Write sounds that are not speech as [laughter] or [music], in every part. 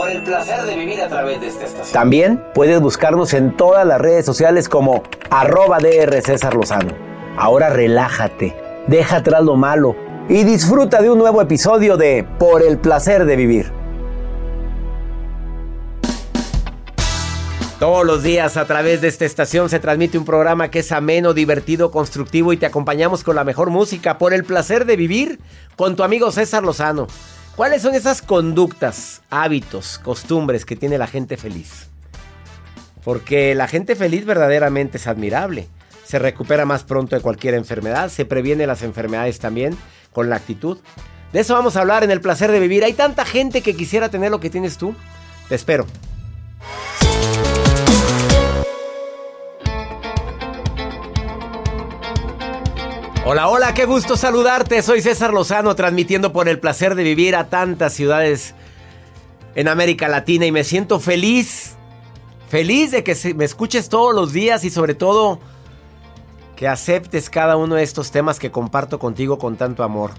Por el placer de vivir a través de esta estación. También puedes buscarnos en todas las redes sociales como arroba DR César Lozano. Ahora relájate, deja atrás lo malo y disfruta de un nuevo episodio de Por el placer de vivir. Todos los días a través de esta estación se transmite un programa que es ameno, divertido, constructivo y te acompañamos con la mejor música por el placer de vivir con tu amigo César Lozano. ¿Cuáles son esas conductas, hábitos, costumbres que tiene la gente feliz? Porque la gente feliz verdaderamente es admirable. Se recupera más pronto de cualquier enfermedad, se previene las enfermedades también con la actitud. De eso vamos a hablar en el placer de vivir. Hay tanta gente que quisiera tener lo que tienes tú. Te espero. Hola, hola, qué gusto saludarte. Soy César Lozano transmitiendo por el placer de vivir a tantas ciudades en América Latina y me siento feliz, feliz de que me escuches todos los días y sobre todo que aceptes cada uno de estos temas que comparto contigo con tanto amor.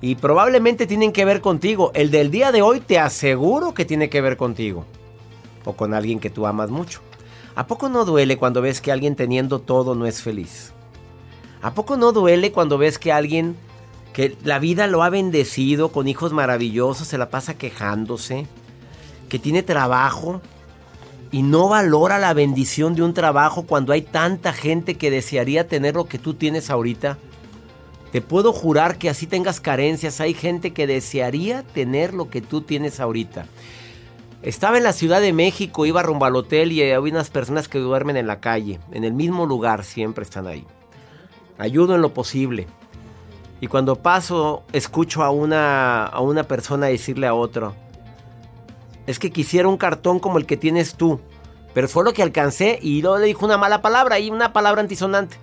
Y probablemente tienen que ver contigo. El del día de hoy te aseguro que tiene que ver contigo. O con alguien que tú amas mucho. ¿A poco no duele cuando ves que alguien teniendo todo no es feliz? ¿A poco no duele cuando ves que alguien que la vida lo ha bendecido con hijos maravillosos se la pasa quejándose? Que tiene trabajo y no valora la bendición de un trabajo cuando hay tanta gente que desearía tener lo que tú tienes ahorita. Te puedo jurar que así tengas carencias, hay gente que desearía tener lo que tú tienes ahorita. Estaba en la Ciudad de México, iba rumbo al hotel y había unas personas que duermen en la calle, en el mismo lugar, siempre están ahí ayudo en lo posible. Y cuando paso, escucho a una, a una persona decirle a otro, es que quisiera un cartón como el que tienes tú. Pero fue lo que alcancé y luego le dijo una mala palabra y una palabra antisonante.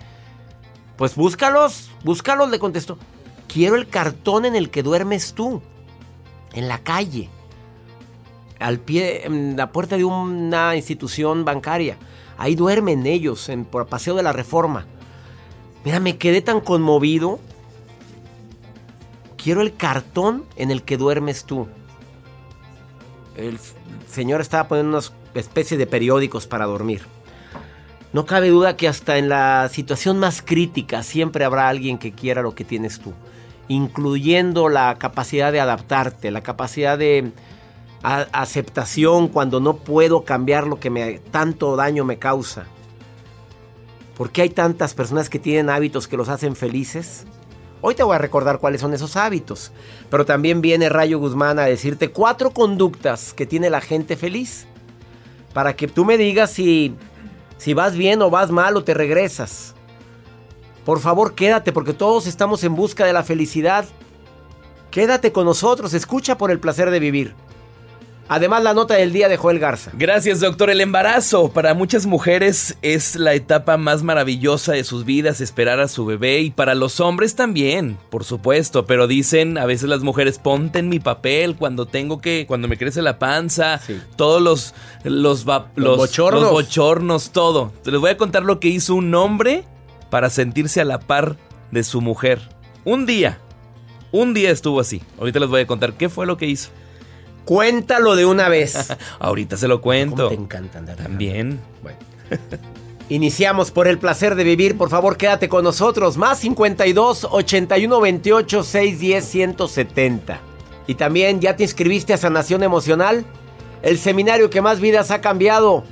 Pues búscalos, búscalos, le contestó. Quiero el cartón en el que duermes tú, en la calle, al pie, en la puerta de una institución bancaria. Ahí duermen ellos, en, por Paseo de la Reforma. Mira, me quedé tan conmovido. Quiero el cartón en el que duermes tú. El señor estaba poniendo una especie de periódicos para dormir. No cabe duda que hasta en la situación más crítica siempre habrá alguien que quiera lo que tienes tú, incluyendo la capacidad de adaptarte, la capacidad de aceptación cuando no puedo cambiar lo que me, tanto daño me causa. ¿Por qué hay tantas personas que tienen hábitos que los hacen felices? Hoy te voy a recordar cuáles son esos hábitos. Pero también viene Rayo Guzmán a decirte cuatro conductas que tiene la gente feliz. Para que tú me digas si, si vas bien o vas mal o te regresas. Por favor, quédate porque todos estamos en busca de la felicidad. Quédate con nosotros, escucha por el placer de vivir. Además, la nota del día de Joel Garza. Gracias, doctor. El embarazo para muchas mujeres es la etapa más maravillosa de sus vidas, esperar a su bebé y para los hombres también, por supuesto. Pero dicen a veces las mujeres, ponte en mi papel cuando tengo que, cuando me crece la panza, todos los los, los, bochornos. los bochornos, todo. Les voy a contar lo que hizo un hombre para sentirse a la par de su mujer. Un día, un día estuvo así. Ahorita les voy a contar qué fue lo que hizo. Cuéntalo de una vez. [laughs] Ahorita se lo cuento. te encanta andar También. Bueno. [laughs] Iniciamos por el placer de vivir. Por favor, quédate con nosotros. Más 52 81 28 610 170. Y también, ¿ya te inscribiste a Sanación Emocional? El seminario que más vidas ha cambiado.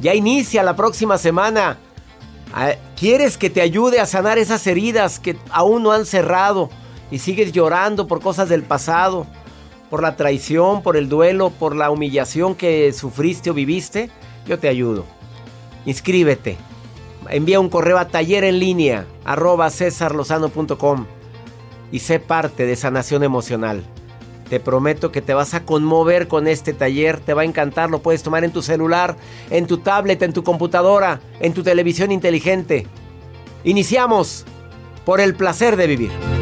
Ya inicia la próxima semana. Ah, ¿Quieres que te ayude a sanar esas heridas que aún no han cerrado y sigues llorando por cosas del pasado? Por la traición, por el duelo, por la humillación que sufriste o viviste, yo te ayudo. Inscríbete. Envía un correo a taller en línea arroba y sé parte de sanación emocional. Te prometo que te vas a conmover con este taller, te va a encantar, lo puedes tomar en tu celular, en tu tablet, en tu computadora, en tu televisión inteligente. Iniciamos por el placer de vivir.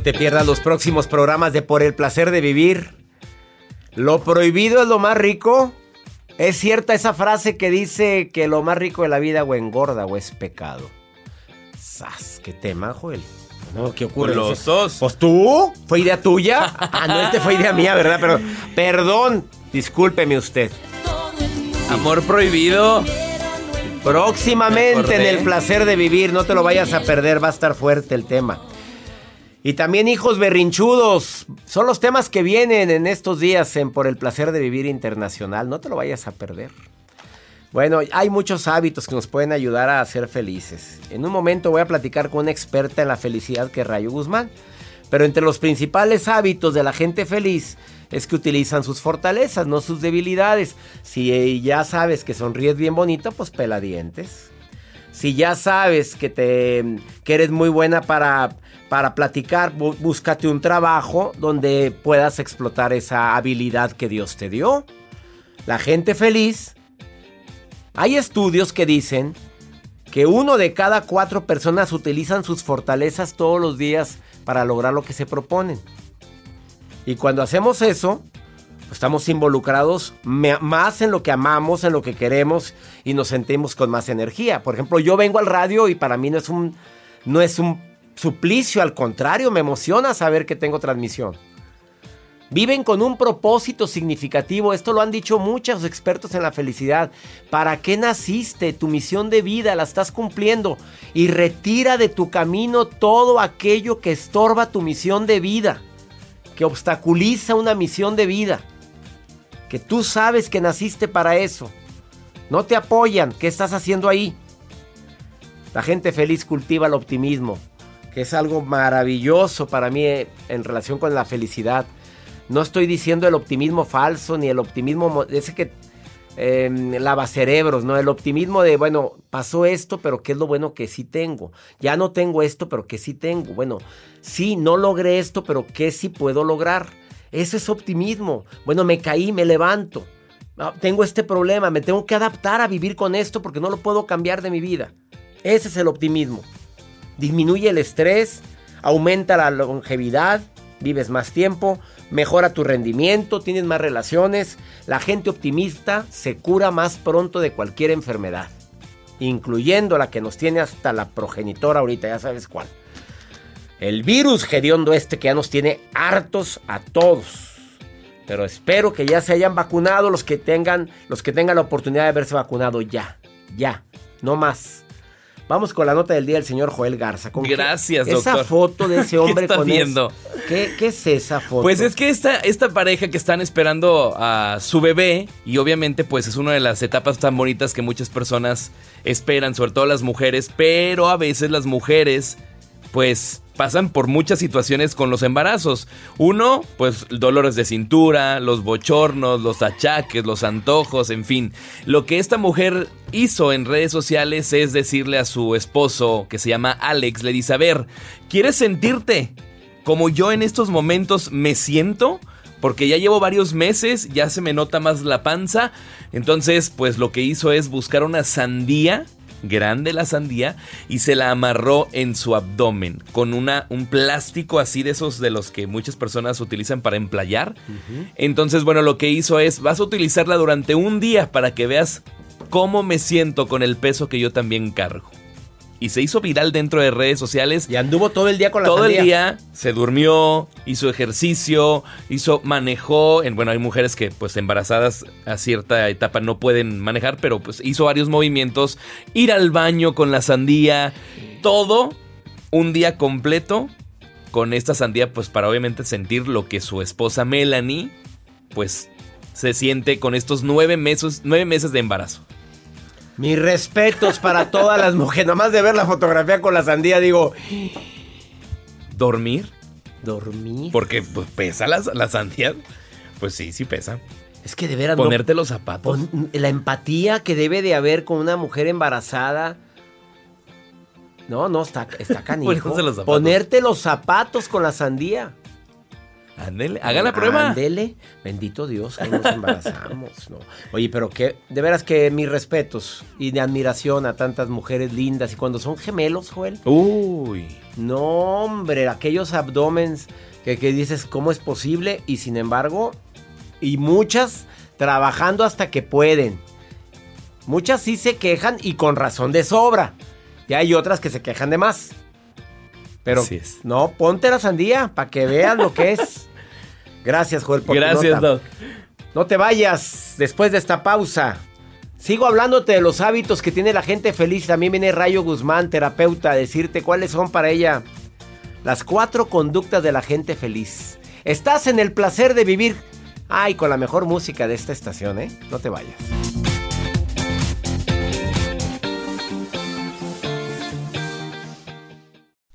Te pierdas los próximos programas de Por el placer de vivir. Lo prohibido es lo más rico. Es cierta esa frase que dice que lo más rico de la vida o engorda o es pecado. ¡Sas! ¿Qué tema, Joel? No, ¿qué ocurre? Los dos. Pues tú, fue idea tuya. Ah, no, este fue idea mía, ¿verdad? Pero, perdón, discúlpeme usted. Amor prohibido. Próximamente en el placer de vivir, no te lo vayas a perder, va a estar fuerte el tema. Y también hijos berrinchudos. Son los temas que vienen en estos días en Por el placer de vivir internacional. No te lo vayas a perder. Bueno, hay muchos hábitos que nos pueden ayudar a ser felices. En un momento voy a platicar con una experta en la felicidad que es Rayo Guzmán. Pero entre los principales hábitos de la gente feliz es que utilizan sus fortalezas, no sus debilidades. Si ya sabes que sonríes bien bonito, pues pela dientes. Si ya sabes que, te, que eres muy buena para para platicar, búscate un trabajo donde puedas explotar esa habilidad que Dios te dio. La gente feliz. Hay estudios que dicen que uno de cada cuatro personas utilizan sus fortalezas todos los días para lograr lo que se proponen. Y cuando hacemos eso, estamos involucrados más en lo que amamos, en lo que queremos y nos sentimos con más energía. Por ejemplo, yo vengo al radio y para mí no es un, no es un suplicio, al contrario, me emociona saber que tengo transmisión. Viven con un propósito significativo, esto lo han dicho muchos expertos en la felicidad. ¿Para qué naciste? Tu misión de vida la estás cumpliendo y retira de tu camino todo aquello que estorba tu misión de vida, que obstaculiza una misión de vida, que tú sabes que naciste para eso. No te apoyan, ¿qué estás haciendo ahí? La gente feliz cultiva el optimismo, que es algo maravilloso para mí eh, en relación con la felicidad. No estoy diciendo el optimismo falso ni el optimismo ese que eh, lava cerebros, ¿no? El optimismo de, bueno, pasó esto, pero ¿qué es lo bueno que sí tengo? Ya no tengo esto, pero ¿qué sí tengo? Bueno, sí, no logré esto, pero ¿qué sí puedo lograr? Ese es optimismo. Bueno, me caí, me levanto. Ah, tengo este problema, me tengo que adaptar a vivir con esto porque no lo puedo cambiar de mi vida. Ese es el optimismo. Disminuye el estrés, aumenta la longevidad, vives más tiempo, mejora tu rendimiento, tienes más relaciones. La gente optimista se cura más pronto de cualquier enfermedad, incluyendo la que nos tiene hasta la progenitora ahorita, ya sabes cuál. El virus hediondo este que ya nos tiene hartos a todos. Pero espero que ya se hayan vacunado los que tengan, los que tengan la oportunidad de haberse vacunado ya, ya, no más. Vamos con la nota del día del señor Joel Garza. Gracias, doctor. Esa foto de ese [laughs] hombre ¿Qué está viendo? ¿Qué, ¿Qué, es esa foto? Pues es que esta, esta pareja que están esperando a su bebé, y obviamente pues es una de las etapas tan bonitas que muchas personas esperan, sobre todo las mujeres, pero a veces las mujeres pues pasan por muchas situaciones con los embarazos. Uno, pues dolores de cintura, los bochornos, los achaques, los antojos, en fin. Lo que esta mujer hizo en redes sociales es decirle a su esposo, que se llama Alex, le dice, a ver, ¿quieres sentirte como yo en estos momentos me siento? Porque ya llevo varios meses, ya se me nota más la panza. Entonces, pues lo que hizo es buscar una sandía grande la sandía y se la amarró en su abdomen con una, un plástico así de esos de los que muchas personas utilizan para emplayar. Entonces, bueno, lo que hizo es, vas a utilizarla durante un día para que veas cómo me siento con el peso que yo también cargo y se hizo viral dentro de redes sociales. Y anduvo todo el día con la Todo sandía. el día se durmió, hizo ejercicio, hizo manejó, en, bueno, hay mujeres que pues embarazadas a cierta etapa no pueden manejar, pero pues hizo varios movimientos, ir al baño con la sandía, todo un día completo con esta sandía pues para obviamente sentir lo que su esposa Melanie pues se siente con estos nueve meses, nueve meses de embarazo. Mis respetos para todas las mujeres. Nomás de ver la fotografía con la sandía, digo. ¿Dormir? ¿Dormir? Porque pues, pesa la, la sandía. Pues sí, sí pesa. Es que de veras. Ponerte no, los zapatos. Pon, la empatía que debe de haber con una mujer embarazada. No, no, está, está [laughs] canijo. Ponerte los zapatos con la sandía. Ándele, haga la prueba. Ándele, bendito Dios, que nos embarazamos, ¿no? Oye, pero que, de veras que mis respetos y de admiración a tantas mujeres lindas. Y cuando son gemelos, Joel. Uy. No, hombre, aquellos abdomens que, que dices, ¿cómo es posible? Y sin embargo, y muchas trabajando hasta que pueden. Muchas sí se quejan y con razón de sobra. Y hay otras que se quejan de más. Pero no, ponte la sandía para que vean lo que es. [laughs] Gracias, Joel, por Gracias, nota. No te vayas después de esta pausa. Sigo hablándote de los hábitos que tiene la gente feliz. También viene Rayo Guzmán, terapeuta, a decirte cuáles son para ella las cuatro conductas de la gente feliz. Estás en el placer de vivir. Ay, con la mejor música de esta estación, ¿eh? No te vayas.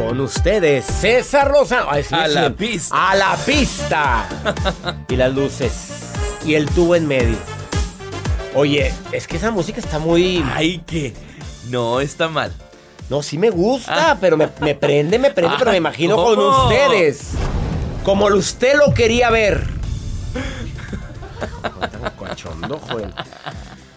Con ustedes, César Lozano. Ay, sí, A sí. la pista. A la pista. y las luces. Y el tubo en medio. Oye, es que esa música está muy. Ay, que no está mal. No, sí me gusta, pero me, me prende, me prende, pero me imagino con ustedes. Como usted lo quería ver.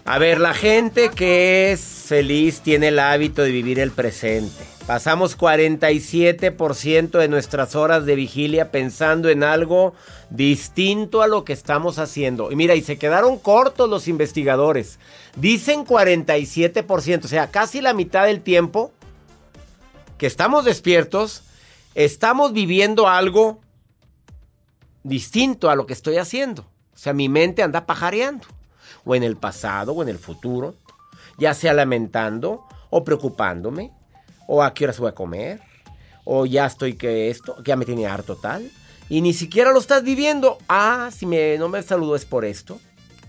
A ver, la gente que es feliz tiene el hábito de vivir el presente. Pasamos 47% de nuestras horas de vigilia pensando en algo distinto a lo que estamos haciendo. Y mira, y se quedaron cortos los investigadores. Dicen 47%, o sea, casi la mitad del tiempo que estamos despiertos, estamos viviendo algo distinto a lo que estoy haciendo. O sea, mi mente anda pajareando. O en el pasado o en el futuro. Ya sea lamentando o preocupándome. O a qué horas voy a comer. O ya estoy que esto, que ya me tiene harto tal. Y ni siquiera lo estás viviendo. Ah, si me, no me saludó es por esto.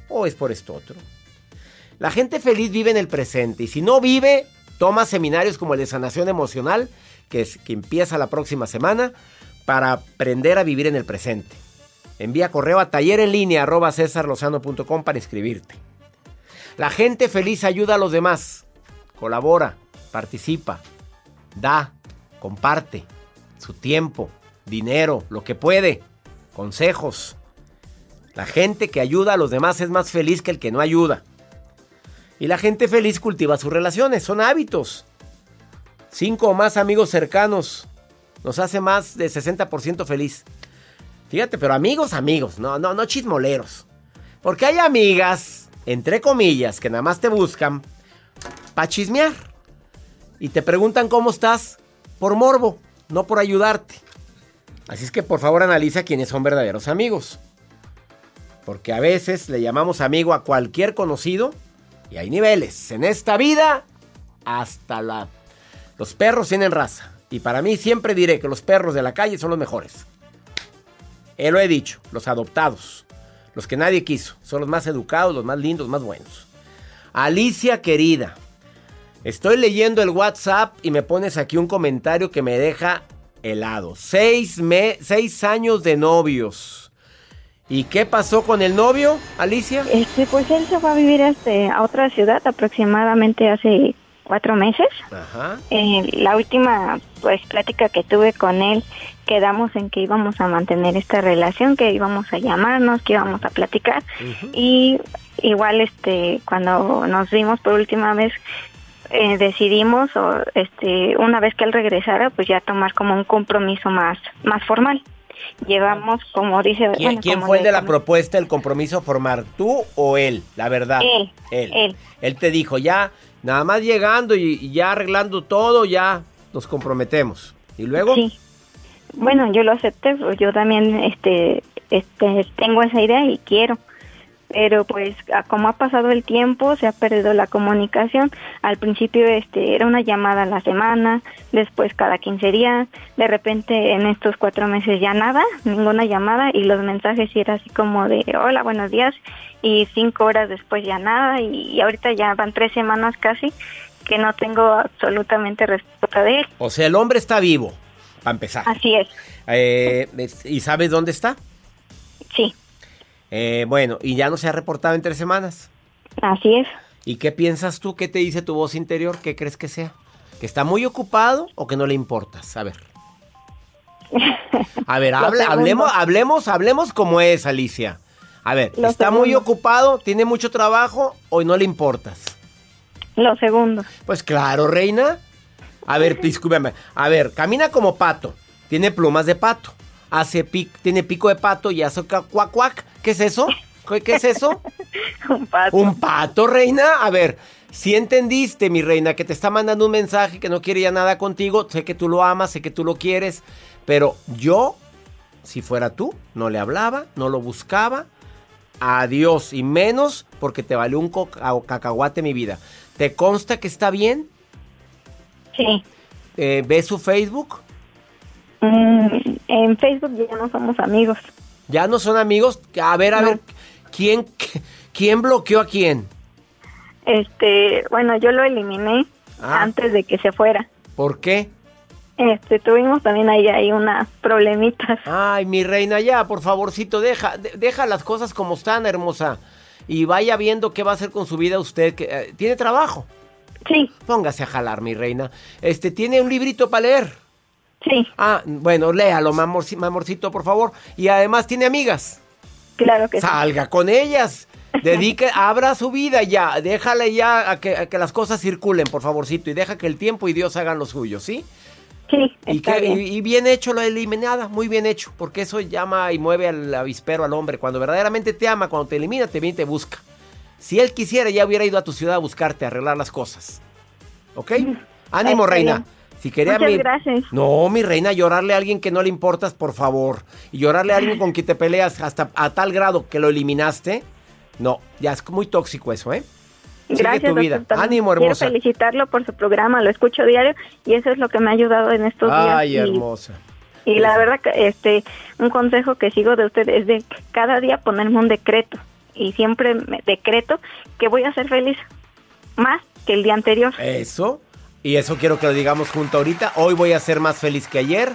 O es por esto otro. La gente feliz vive en el presente. Y si no vive, toma seminarios como el de sanación emocional. Que, es, que empieza la próxima semana. Para aprender a vivir en el presente. Envía correo a taller en línea arroba cesarlozano.com para inscribirte. La gente feliz ayuda a los demás. Colabora, participa, da, comparte su tiempo, dinero, lo que puede, consejos. La gente que ayuda a los demás es más feliz que el que no ayuda. Y la gente feliz cultiva sus relaciones, son hábitos. Cinco o más amigos cercanos nos hace más de 60% feliz. Fíjate, pero amigos, amigos, no, no, no chismoleros. Porque hay amigas, entre comillas, que nada más te buscan para chismear. Y te preguntan cómo estás por morbo, no por ayudarte. Así es que por favor analiza quiénes son verdaderos amigos. Porque a veces le llamamos amigo a cualquier conocido y hay niveles. En esta vida, hasta la... Los perros tienen raza. Y para mí siempre diré que los perros de la calle son los mejores. Él lo he dicho, los adoptados, los que nadie quiso, son los más educados, los más lindos, los más buenos. Alicia querida, estoy leyendo el WhatsApp y me pones aquí un comentario que me deja helado. Seis, me- seis años de novios. ¿Y qué pasó con el novio, Alicia? Este, pues él se fue a vivir este, a otra ciudad aproximadamente hace cuatro meses. Ajá. Eh, la última pues plática que tuve con él quedamos en que íbamos a mantener esta relación, que íbamos a llamarnos, que íbamos a platicar y igual este cuando nos vimos por última vez eh, decidimos o este una vez que él regresara pues ya tomar como un compromiso más más formal. Llevamos como dice ¿Quién, bueno, quién como fue el de la propuesta, el compromiso a formar? ¿Tú o él? La verdad. Él, Él. él. Él te dijo, ya, nada más llegando y, y ya arreglando todo, ya nos comprometemos. ¿Y luego? Sí. Bueno, yo lo acepté, pues yo también este, este tengo esa idea y quiero. Pero pues como ha pasado el tiempo, se ha perdido la comunicación. Al principio este era una llamada a la semana, después cada 15 días, de repente en estos cuatro meses ya nada, ninguna llamada y los mensajes sí era así como de hola, buenos días y cinco horas después ya nada y, y ahorita ya van tres semanas casi que no tengo absolutamente respuesta de él. O sea, el hombre está vivo, para empezar. Así es, Eh, ¿Y sabes dónde está? sí. Eh, bueno, y ya no se ha reportado en tres semanas. Así es. ¿Y qué piensas tú? ¿Qué te dice tu voz interior? ¿Qué crees que sea? ¿Que está muy ocupado o que no le importas? A ver. A ver, [laughs] hable- hablemos, hablemos, hablemos como es, Alicia. A ver, Lo ¿está muy ocupado? ¿Tiene mucho trabajo o no le importas? Lo segundo. Pues claro, reina. A ver, discúlpame. A ver, camina como pato. Tiene plumas de pato. Hace pic, tiene pico de pato y hace cuac cuac. ¿Qué es eso? ¿Qué, es eso? [laughs] Un pato. ¿Un pato, reina? A ver, si entendiste, mi reina, que te está mandando un mensaje que no quiere ya nada contigo, sé que tú lo amas, sé que tú lo quieres, pero yo, si fuera tú, no le hablaba, no lo buscaba. Adiós, y menos porque te valió un cacahuate mi vida. ¿Te consta que está bien? Sí. Eh, ¿Ves su Facebook? Mm, en Facebook ya no somos amigos. ¿Ya no son amigos? A ver, a No. ver, ¿quién, ¿quién bloqueó a quién? Este, bueno, yo lo eliminé Ah. antes de que se fuera. ¿Por qué? Este, tuvimos también ahí, ahí unas problemitas. Ay, mi reina, ya, por favorcito, deja, de- deja las cosas como están, hermosa. Y vaya viendo qué va a hacer con su vida usted, que eh, tiene trabajo. Sí, Póngase a jalar, mi reina. Este, ¿tiene un librito para leer? Sí, Ah, bueno, léalo, mamorci- mamorcito, por favor. Y además tiene amigas. claro que sí. Salga con ellas. Dedique, [laughs] abra su vida ya. Déjale ya a que, a que las cosas circulen, por favorcito. Y deja que el tiempo y Dios hagan lo suyo, ¿sí? Sí, Y, está que- bien. y- y bien hecho lo eliminada, muy bien hecho, porque eso llama y mueve al avispero al hombre. Cuando verdaderamente te ama, cuando te elimina, te viene y te busca. Si él quisiera, ya hubiera ido a tu ciudad a buscarte, a arreglar las cosas. ¿Ok? Ánimo, Está reina. bien. Si quería Muchas mi- gracias. No, mi reina, llorarle a alguien que no le importas, por favor. Y llorarle a alguien con quien te peleas hasta a tal grado que lo eliminaste. No, ya es muy tóxico eso, ¿eh? Sigue Gracias, tu vida. doctor. Ánimo, hermosa. Quiero felicitarlo por su programa, lo escucho diario y eso es lo que me ha ayudado en estos Ay, días. Y- hermosa. Y, la verdad que este un consejo que sigo de usted es de cada día ponerme un decreto y siempre me decreto que voy a ser feliz más que el día anterior. Eso. Y eso quiero que lo digamos junto ahorita. Hoy voy a ser más feliz que ayer.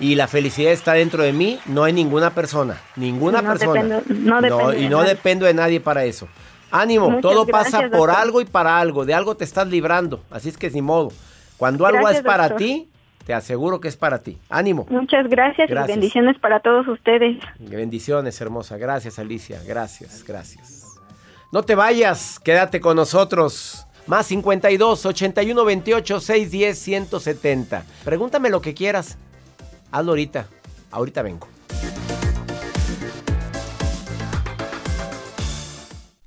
Y la felicidad está dentro de mí, no en ninguna persona. Ninguna No persona. dependo- no depende y de no nadie. dependo de nadie para eso. Ánimo, Muchas todo gracias, pasa por doctor. algo y para algo. De algo te estás librando. Así es que ni modo. Cuando algo es para doctor. ti, te aseguro que es para ti. Ánimo. Muchas gracias, Gracias. y bendiciones para todos ustedes. Bendiciones, hermosa. Gracias, Alicia. Gracias, gracias. No te vayas, quédate con nosotros. Más 52 81 28 610 170. Pregúntame lo que quieras. Hazlo ahorita. Ahorita vengo.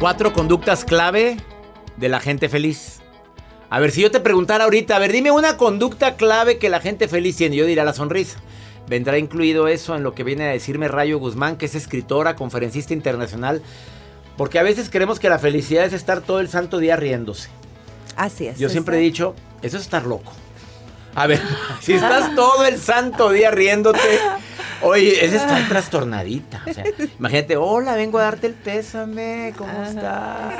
Cuatro conductas clave de la gente feliz. A ver, si yo te preguntara ahorita, a ver, dime una conducta clave que la gente feliz tiene. Yo diría la sonrisa. Vendrá incluido eso en lo que viene a decirme Rayo Guzmán, que es escritora, conferencista internacional. Porque a veces creemos que la felicidad es estar todo el santo día riéndose. Así es. Yo siempre he dicho, eso es estar loco. A ver, [laughs] si estás todo el santo día riéndote, oye, es estar trastornadita. O sea, imagínate, hola, vengo a darte el pésame, ¿cómo estás?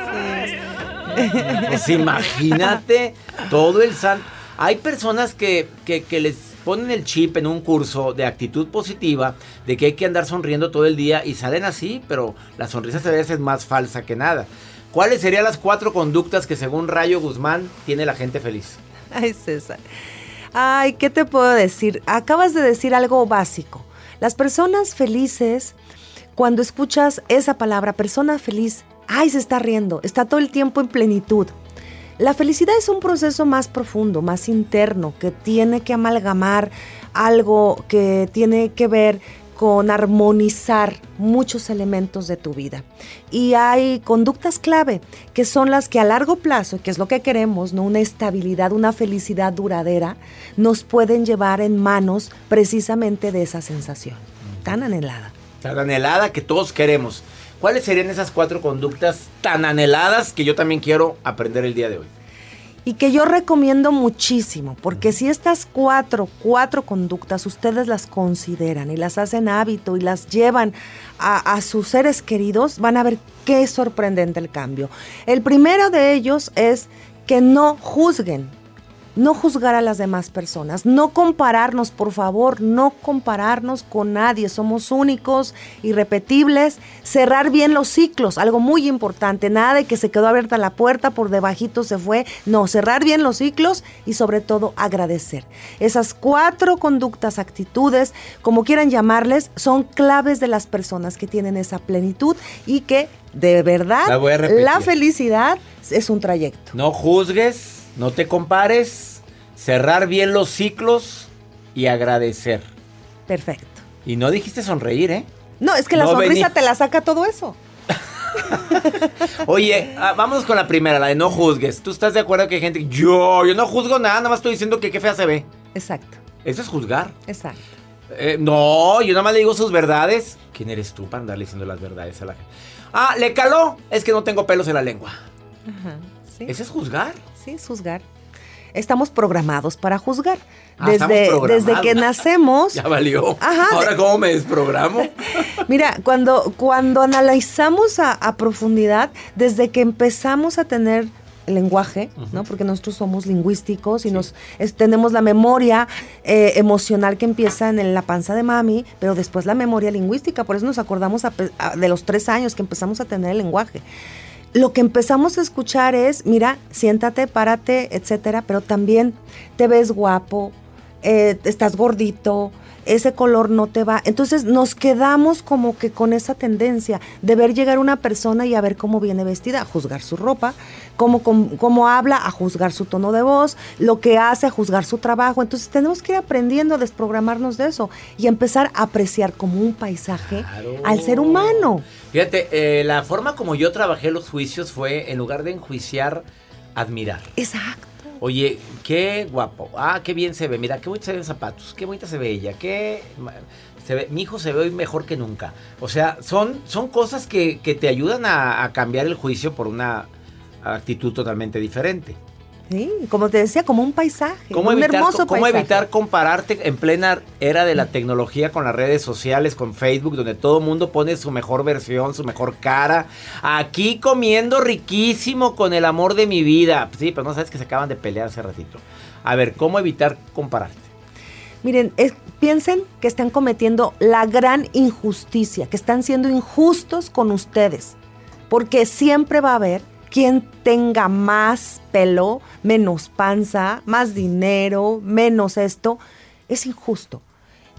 Pues imagínate todo el santo. Hay personas que, que, que les ponen el chip en un curso de actitud positiva, de que hay que andar sonriendo todo el día y salen así, pero la sonrisa a veces es más falsa que nada. ¿Cuáles serían las cuatro conductas que según Rayo Guzmán tiene la gente feliz? Ay, César. Ay, ¿qué te puedo decir? Acabas de decir algo básico. Las personas felices, cuando escuchas esa palabra, persona feliz, ay, se está riendo, está todo el tiempo en plenitud. La felicidad es un proceso más profundo, más interno, que tiene que amalgamar algo que tiene que ver con armonizar muchos elementos de tu vida. Y hay conductas clave que son las que a largo plazo, que es lo que queremos, ¿no? una estabilidad, una felicidad duradera, nos pueden llevar en manos precisamente de esa sensación tan anhelada. Tan anhelada que todos queremos. ¿Cuáles serían esas cuatro conductas tan anheladas que yo también quiero aprender el día de hoy? Y que yo recomiendo muchísimo, porque si estas cuatro, cuatro conductas ustedes las consideran y las hacen hábito y las llevan a, a, sus seres queridos, van a ver qué sorprendente el cambio. El primero de ellos es que no juzguen, no juzgar a las demás personas, no compararnos, por favor, no compararnos con nadie, somos únicos, irrepetibles, cerrar bien los ciclos, algo muy importante, nada de que se quedó abierta la puerta, por debajito se fue, no, cerrar bien los ciclos y sobre todo agradecer. Esas cuatro conductas, actitudes, como quieran llamarles, son claves de las personas que tienen esa plenitud y que de verdad la, la felicidad es un trayecto. No juzgues no te compares, cerrar bien los ciclos y agradecer. Perfecto. Y no dijiste sonreír, ¿eh? No, es que la sonrisa te la saca todo eso. [laughs] Oye, ah, vamos con la primera, la de no juzgues. ¿Tú estás de acuerdo que hay gente... Yo, yo no juzgo nada, nada más estoy diciendo que qué fea se ve. Exacto. Eso es juzgar. Exacto. Eh, no, yo nada más le digo sus verdades. ¿Quién eres tú para andarle diciendo las verdades a la gente? Ah, le caló. Es que no tengo pelos en la lengua. Ajá. ¿sí? ¿Ese es juzgar? Sí, juzgar. Estamos programados para juzgar. Ah, desde, desde que nacemos. [laughs] Ya valió. Ajá, Ahora, ¿cómo me desprogramo? [laughs] Mira, cuando, cuando analizamos a, a, profundidad, desde que empezamos a tener lenguaje, uh -huh. ¿no? Porque nosotros somos lingüísticos y sí. nos es, tenemos la memoria eh, emocional que empieza en la panza de mami, pero después la memoria lingüística. Por eso nos acordamos a, de los tres años que empezamos a tener el lenguaje lo que empezamos a escuchar es, mira, siéntate, párate, etcétera, pero también te ves guapo, eh, estás gordito, ese color no te va. Entonces nos quedamos como que con esa tendencia de ver llegar una persona y a ver cómo viene vestida, a juzgar su ropa, cómo, cómo, cómo, habla, a juzgar su tono de voz, lo que hace, a juzgar su trabajo. Entonces tenemos que ir aprendiendo a desprogramarnos de eso y empezar a apreciar como un paisaje claro. al ser humano. Fíjate, eh, la forma como yo trabajé los juicios fue, en lugar de enjuiciar, admirar. Exacto. Oye, qué guapo. Ah, qué bien se ve. Mira, qué bonita se ven zapatos. Qué bonita se ve ella. Qué se ve, mi hijo se ve hoy mejor que nunca. O sea, son, son cosas que, que te ayudan a, a, cambiar el juicio por una actitud totalmente diferente. Sí, como te decía, como un paisaje. ¿Cómo un evitar, hermoso ¿Cómo paisaje. evitar compararte en plena era de la tecnología con las redes sociales, con Facebook, donde todo el mundo pone su mejor versión, su mejor cara? Aquí comiendo riquísimo con el amor de mi vida. Sí, pero no sabes que se acaban de pelear hace ratito. A ver, ¿cómo evitar compararte? Miren, es, piensen que están cometiendo la gran injusticia, que están siendo injustos con ustedes, porque siempre va a haber quien tenga más pelo, menos panza, más dinero, menos esto, es injusto.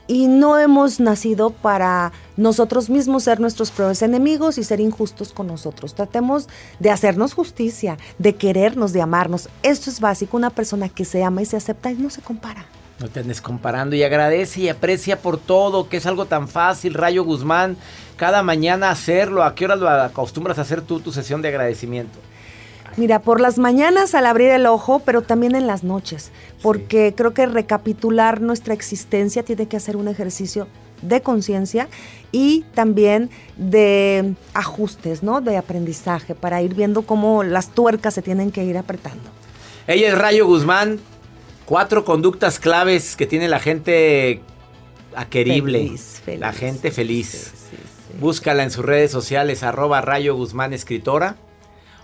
Y no hemos nacido para nosotros mismos ser nuestros propios enemigos y ser injustos con nosotros. Tratemos de hacernos justicia, de querernos, de amarnos. Esto es básico. Una persona que se ama y se acepta y no se compara. No te andes comparando y agradece y aprecia por todo, que es algo tan fácil, Rayo Guzmán, cada mañana hacerlo. ¿A qué hora lo acostumbras a hacer tú tu sesión de agradecimiento? Mira, por las mañanas al abrir el ojo, pero también en las noches, porque sí. creo que recapitular nuestra existencia tiene que hacer un ejercicio de conciencia y también de ajustes, ¿no? De aprendizaje para ir viendo cómo las tuercas se tienen que ir apretando. Ella es Rayo Guzmán. Cuatro conductas claves que tiene la gente aquerible. Feliz, feliz. La gente feliz. Sí, sí, sí. Búscala en sus redes sociales, arroba Rayo Guzmán Escritora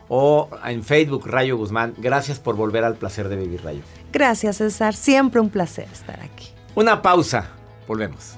o en Facebook Rayo Guzmán. Gracias por volver al placer de vivir, Rayo. Gracias, César. Siempre un placer estar aquí. Una pausa. Volvemos.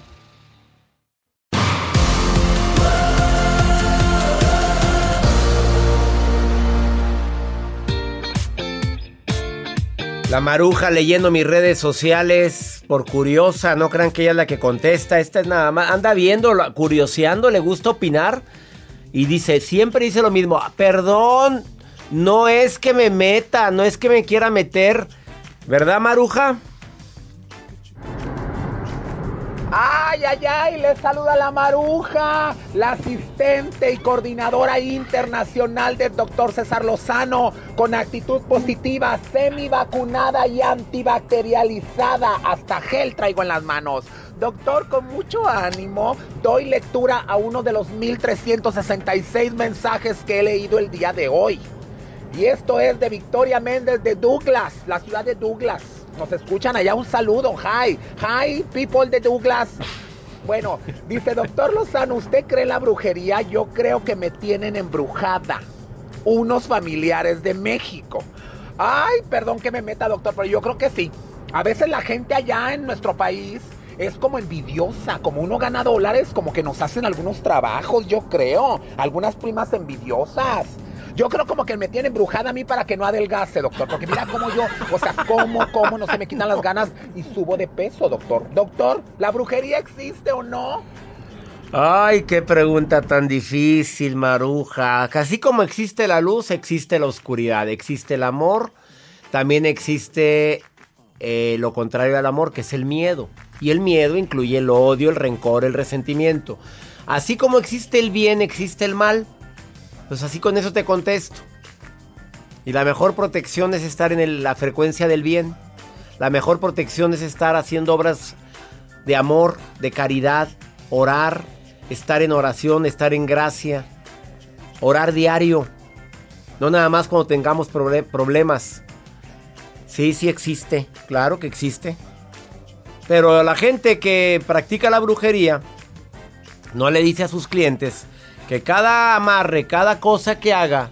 La maruja leyendo mis redes sociales por curiosa, no crean que ella es la que contesta, esta es nada más, anda viendo, curioseando, le gusta opinar y dice, siempre dice lo mismo, "Ah, perdón, no es que me meta, no es que me quiera meter, ¿verdad maruja? Ay, ay, ay, le saluda la maruja, la asistente y coordinadora internacional del doctor César Lozano, con actitud positiva, semi vacunada y antibacterializada. Hasta gel traigo en las manos. Doctor, con mucho ánimo, doy lectura a uno de los 1366 mensajes que he leído el día de hoy. Y esto es de Victoria Méndez de Douglas, la ciudad de Douglas. Nos escuchan allá, un saludo. Hi, hi, people de Douglas. Bueno, dice doctor Lozano, ¿usted cree la brujería? Yo creo que me tienen embrujada. Unos familiares de México. Ay, perdón que me meta, doctor, pero yo creo que sí. A veces la gente allá en nuestro país es como envidiosa, como uno gana dólares, como que nos hacen algunos trabajos, yo creo. Algunas primas envidiosas. Yo creo como que me tiene embrujada a mí para que no adelgace, doctor. Porque mira cómo yo, o sea, cómo, cómo no se me quitan las ganas y subo de peso, doctor. Doctor, ¿la brujería existe o no? Ay, qué pregunta tan difícil, Maruja. Así como existe la luz, existe la oscuridad. Existe el amor, también existe eh, lo contrario al amor, que es el miedo. Y el miedo incluye el odio, el rencor, el resentimiento. Así como existe el bien, existe el mal. Pues así con eso te contesto. Y la mejor protección es estar en la frecuencia del bien. La mejor protección es estar haciendo obras de amor, de caridad, orar, estar en oración, estar en gracia, orar diario. No nada más cuando tengamos proble- problemas. Sí, sí existe, claro que existe. Pero la gente que practica la brujería no le dice a sus clientes que cada amarre, cada cosa que haga,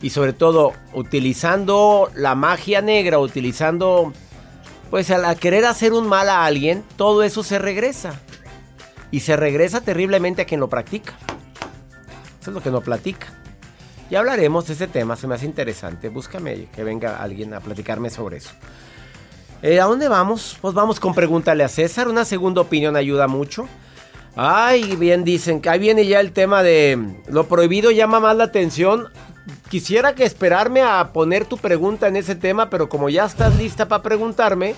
y sobre todo utilizando la magia negra, utilizando, pues al querer hacer un mal a alguien, todo eso se regresa. Y se regresa terriblemente a quien lo practica. Eso es lo que no platica. Ya hablaremos de ese tema, se me hace interesante. Búscame que venga alguien a platicarme sobre eso. Eh, ¿A dónde vamos? Pues vamos con Pregúntale a César. Una segunda opinión ayuda mucho. Ay, bien dicen que ahí viene ya el tema de lo prohibido llama más la atención. Quisiera que esperarme a poner tu pregunta en ese tema, pero como ya estás lista para preguntarme,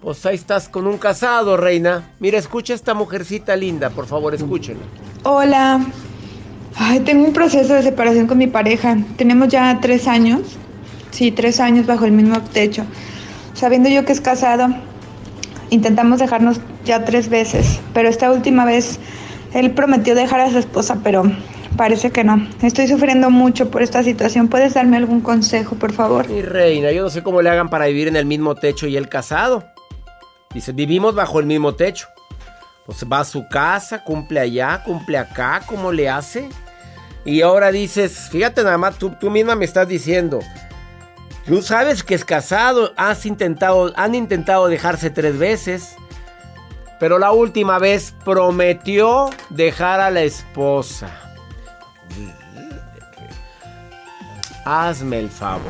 pues ahí estás con un casado, reina. Mira, escucha esta mujercita linda, por favor, escúchenla. Hola. Ay, tengo un proceso de separación con mi pareja. Tenemos ya tres años. Sí, tres años bajo el mismo techo. Sabiendo yo que es casado, intentamos dejarnos ya tres veces. Pero esta última vez, él prometió dejar a su esposa, pero parece que no. Estoy sufriendo mucho por esta situación. ¿Puedes darme algún consejo, por favor? Mi reina, yo no sé cómo le hagan para vivir en el mismo techo y el casado. Dice, vivimos bajo el mismo techo. Pues va a su casa, cumple allá, cumple acá, ¿cómo le hace? Y ahora dices, fíjate nada más, tú, tú misma me estás diciendo, tú sabes que es casado, has intentado, han intentado dejarse tres veces, pero la última vez prometió dejar a la esposa. Hazme el favor.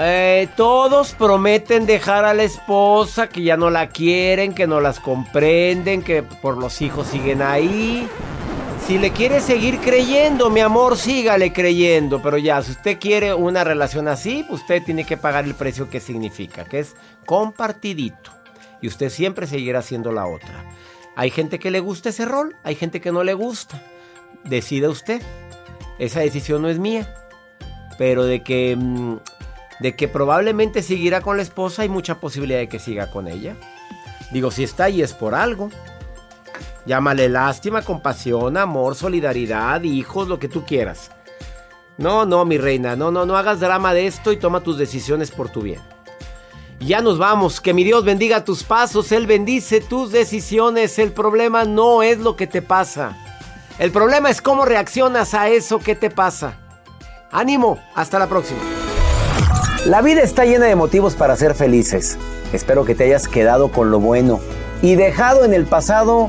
Eh, todos prometen dejar a la esposa, que ya no la quieren, que no las comprenden, que por los hijos siguen ahí. Si le quiere seguir creyendo, mi amor, sígale creyendo. Pero ya, si usted quiere una relación así, pues usted tiene que pagar el precio que significa, que es compartidito. Y usted siempre seguirá siendo la otra. Hay gente que le gusta ese rol, hay gente que no le gusta. Decide usted. Esa decisión no es mía. Pero de que... Mm, de que probablemente seguirá con la esposa, hay mucha posibilidad de que siga con ella. Digo, si está ahí es por algo. Llámale lástima, compasión, amor, solidaridad, hijos, lo que tú quieras. No, no, mi reina, no, no, no hagas drama de esto y toma tus decisiones por tu bien. ya nos vamos, que mi Dios bendiga tus pasos, Él bendice tus decisiones. El problema no es lo que te pasa. El problema es cómo reaccionas a eso que te pasa. Ánimo, hasta la próxima. La vida está llena de motivos para ser felices. Espero que te hayas quedado con lo bueno y dejado en el pasado